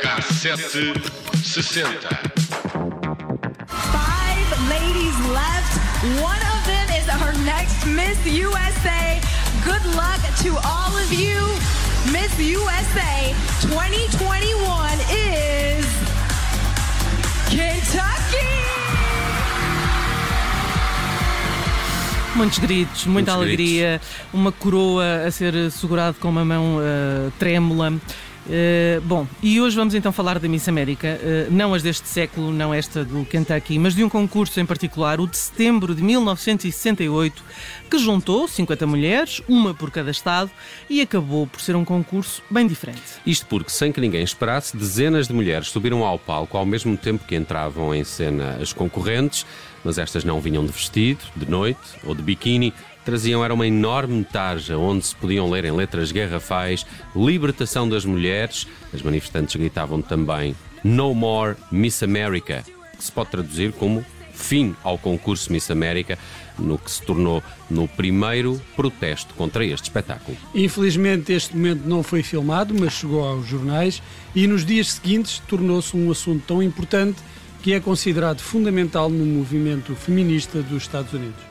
Cassete 60. Five ladies left. One of them is our next Miss USA. Good luck to all of you. Miss USA 2021 is Kentucky. Muitos gritos, muita Muitos alegria, uma coroa a ser segurado com uma mão eh, trêmula. Eh, bom, e hoje vamos então falar da Miss América, eh, não as deste século, não esta do Kentucky, mas de um concurso em particular, o de setembro de 1968, que juntou 50 mulheres, uma por cada estado, e acabou por ser um concurso bem diferente. Isto porque, sem que ninguém esperasse, dezenas de mulheres subiram ao palco ao mesmo tempo que entravam em cena as concorrentes, mas estas não vinham de vestido, de noite ou de biquíni. Traziam era uma enorme tarja onde se podiam ler em letras garrafais libertação das mulheres. As manifestantes gritavam também No More Miss America, que se pode traduzir como fim ao concurso Miss América, no que se tornou no primeiro protesto contra este espetáculo. Infelizmente este momento não foi filmado, mas chegou aos jornais e nos dias seguintes tornou-se um assunto tão importante que é considerado fundamental no movimento feminista dos Estados Unidos.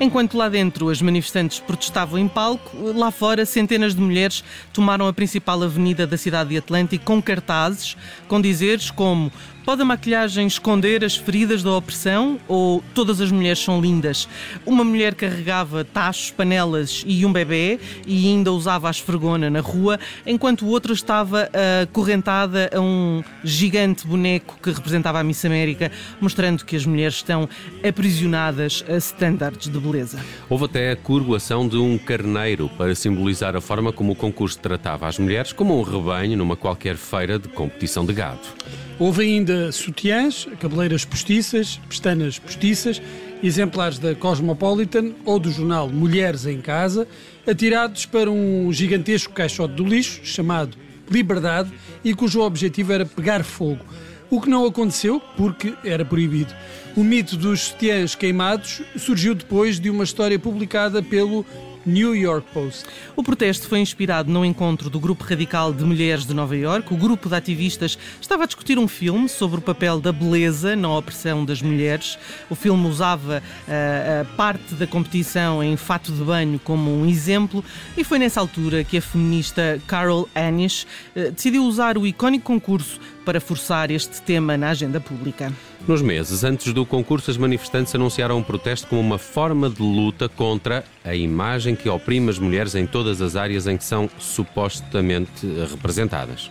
Enquanto lá dentro as manifestantes protestavam em palco, lá fora centenas de mulheres tomaram a principal avenida da cidade de Atlântico com cartazes com dizeres como Pode a maquilhagem esconder as feridas da opressão ou todas as mulheres são lindas? Uma mulher carregava tachos, panelas e um bebê e ainda usava a esfregona na rua, enquanto o outro estava acorrentada a um gigante boneco que representava a Miss América, mostrando que as mulheres estão aprisionadas a estándares de beleza. Houve até a coroação de um carneiro para simbolizar a forma como o concurso tratava as mulheres como um rebanho numa qualquer feira de competição de gado. Houve ainda sutiãs, cabeleiras postiças, pestanas postiças, exemplares da Cosmopolitan ou do jornal Mulheres em Casa, atirados para um gigantesco caixote do lixo chamado Liberdade e cujo objetivo era pegar fogo. O que não aconteceu porque era proibido. O mito dos sutiãs queimados surgiu depois de uma história publicada pelo New York Post. O protesto foi inspirado no encontro do Grupo Radical de Mulheres de Nova Iorque. O grupo de ativistas estava a discutir um filme sobre o papel da beleza na opressão das mulheres. O filme usava uh, a parte da competição em fato de banho como um exemplo e foi nessa altura que a feminista Carol Anish uh, decidiu usar o icónico concurso para forçar este tema na agenda pública. Nos meses antes do concurso, as manifestantes anunciaram um protesto como uma forma de luta contra a imagem que oprime as mulheres em todas as áreas em que são supostamente representadas.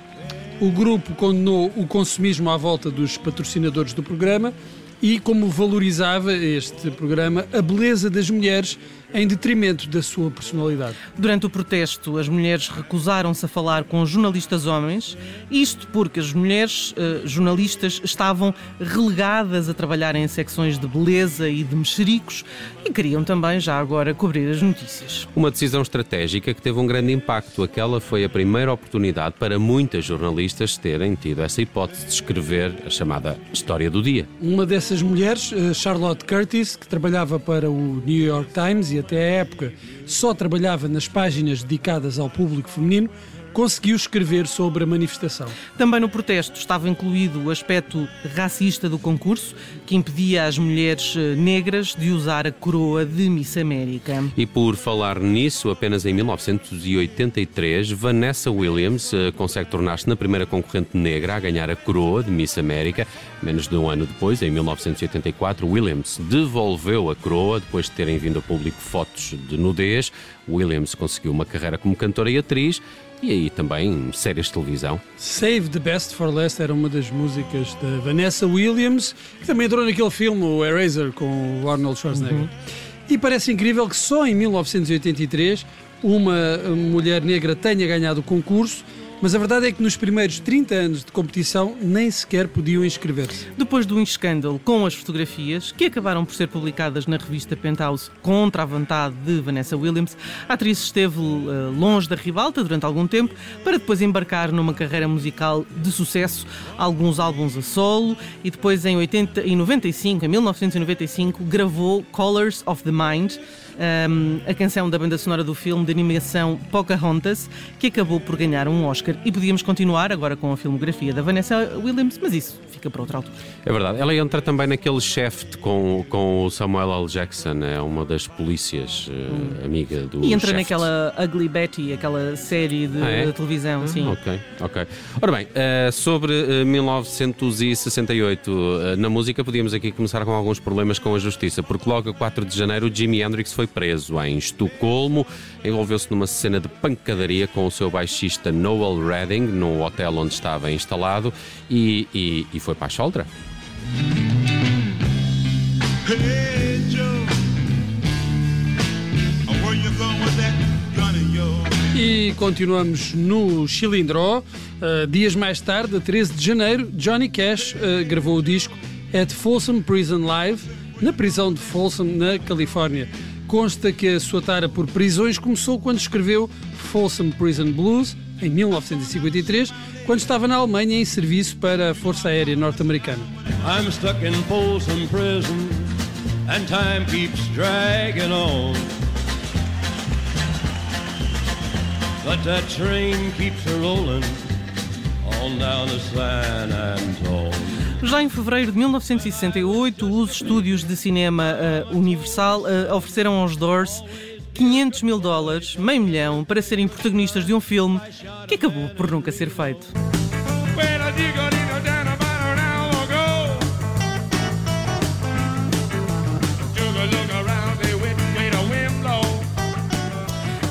O grupo condenou o consumismo à volta dos patrocinadores do programa e como valorizava este programa a beleza das mulheres em detrimento da sua personalidade. Durante o protesto, as mulheres recusaram-se a falar com jornalistas homens, isto porque as mulheres uh, jornalistas estavam relegadas a trabalhar em secções de beleza e de mexericos e queriam também, já agora, cobrir as notícias. Uma decisão estratégica que teve um grande impacto. Aquela foi a primeira oportunidade para muitas jornalistas terem tido essa hipótese de escrever a chamada História do Dia. Uma dessas mulheres, eh, Charlotte Curtis, que trabalhava para o New York Times e até à época só trabalhava nas páginas dedicadas ao público feminino, conseguiu escrever sobre a manifestação. Também no protesto estava incluído o aspecto racista do concurso, que impedia as mulheres eh, negras de usar a coroa de Miss América. E por falar nisso, apenas em 1983, Vanessa Williams eh, consegue tornar-se na primeira concorrente negra a ganhar a coroa de Miss América. Menos de um ano depois, em 1984, Williams devolveu a coroa depois de terem vindo a público fotos de nudez. Williams conseguiu uma carreira como cantora e atriz e aí também séries de televisão. Save the Best for Last era uma das músicas da Vanessa Williams, que também entrou naquele filme, o Eraser, com o Arnold Schwarzenegger. Uhum. E parece incrível que só em 1983 uma mulher negra tenha ganhado o concurso, mas a verdade é que nos primeiros 30 anos de competição nem sequer podiam inscrever-se. Depois do escândalo com as fotografias, que acabaram por ser publicadas na revista Penthouse contra a vontade de Vanessa Williams, a atriz esteve uh, longe da ribalta durante algum tempo, para depois embarcar numa carreira musical de sucesso, alguns álbuns a solo, e depois em, 80, em 95, em 1995, gravou Colors of the Mind, um, a canção da banda sonora do filme de animação Pocahontas, que acabou por ganhar um Oscar. E podíamos continuar agora com a filmografia da Vanessa Williams, mas isso fica para outra altura. É verdade. Ela entra também naquele chefe com, com o Samuel L. Jackson, é uma das polícias uh, amiga do E entra naquela Ugly Betty, aquela série de, Ah, é? televisão, sim. Ok, ok. Ora bem, eh, sobre eh, 1968, eh, na música podíamos aqui começar com alguns problemas com a justiça, porque logo a 4 de janeiro Jimi Hendrix foi preso em Estocolmo, envolveu-se numa cena de pancadaria com o seu baixista Noel Redding, no hotel onde estava instalado, e, e, e foi para a yours? E continuamos no Chilindró. Uh, dias mais tarde, a 13 de janeiro, Johnny Cash uh, gravou o disco At Folsom Prison Live, na prisão de Folsom, na Califórnia. Consta que a sua tara por prisões começou quando escreveu Folsom Prison Blues, em 1953, quando estava na Alemanha em serviço para a Força Aérea Norte-Americana. I'm stuck in Folsom Prison, and time keeps dragging on. But that train keeps rolling on down to San Antone. Já em fevereiro de 1968, os estúdios de cinema uh, Universal uh, ofereceram aos Doors 500 mil dólares, meio milhão, para serem protagonistas de um filme que acabou por nunca ser feito.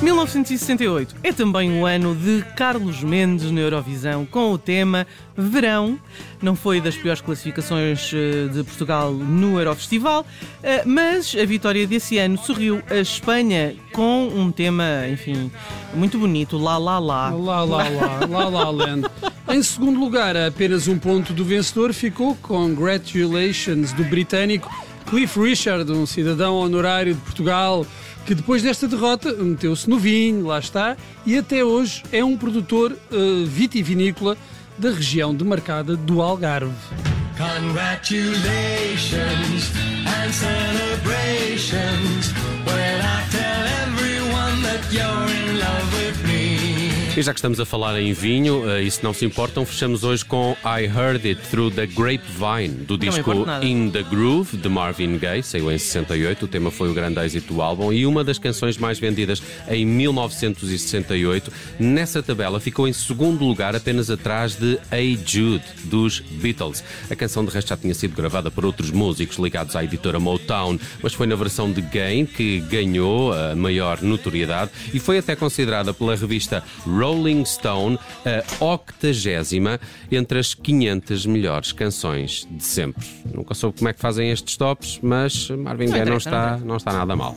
1968 é também o ano de Carlos Mendes na Eurovisão com o tema Verão. Não foi das piores classificações eh, de Portugal no Eurofestival, eh, mas a vitória desse ano sorriu a Espanha com um tema, enfim, muito bonito, Lá Lá Lá. Lá, lá, lá, lá, lá, land. Em segundo lugar, a apenas um ponto do vencedor ficou Congratulations do britânico Cliff Richard, um cidadão honorário de Portugal, que depois desta derrota meteu-se no vinho, lá está, e até hoje é um produtor eh, vitivinícola da região demarcada do Algarve. Congratulations and celebrations when I tell everyone that you're in. E já que estamos a falar em vinho, eh, e se não se importam, fechamos hoje com I Heard It Through the Grapevine, do disco. In the Groove, de Marvin Gaye, saiu em 68. O tema foi o grande êxito do álbum e uma das canções mais vendidas em 1968. Nessa tabela ficou em segundo lugar, apenas atrás de Hey Jude, dos Beatles. A canção, de resto, já tinha sido gravada por outros músicos ligados à editora Motown, mas foi na versão de Gaye que ganhou a maior notoriedade e foi até considerada pela revista Rolling Stone a octagésima entre as 500 melhores canções de sempre. Nunca soube como é que fazem estes tops, mas Marvin Gaye não está, não está nada mal.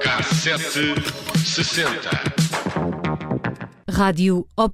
Cassete sessenta. Rádio Obs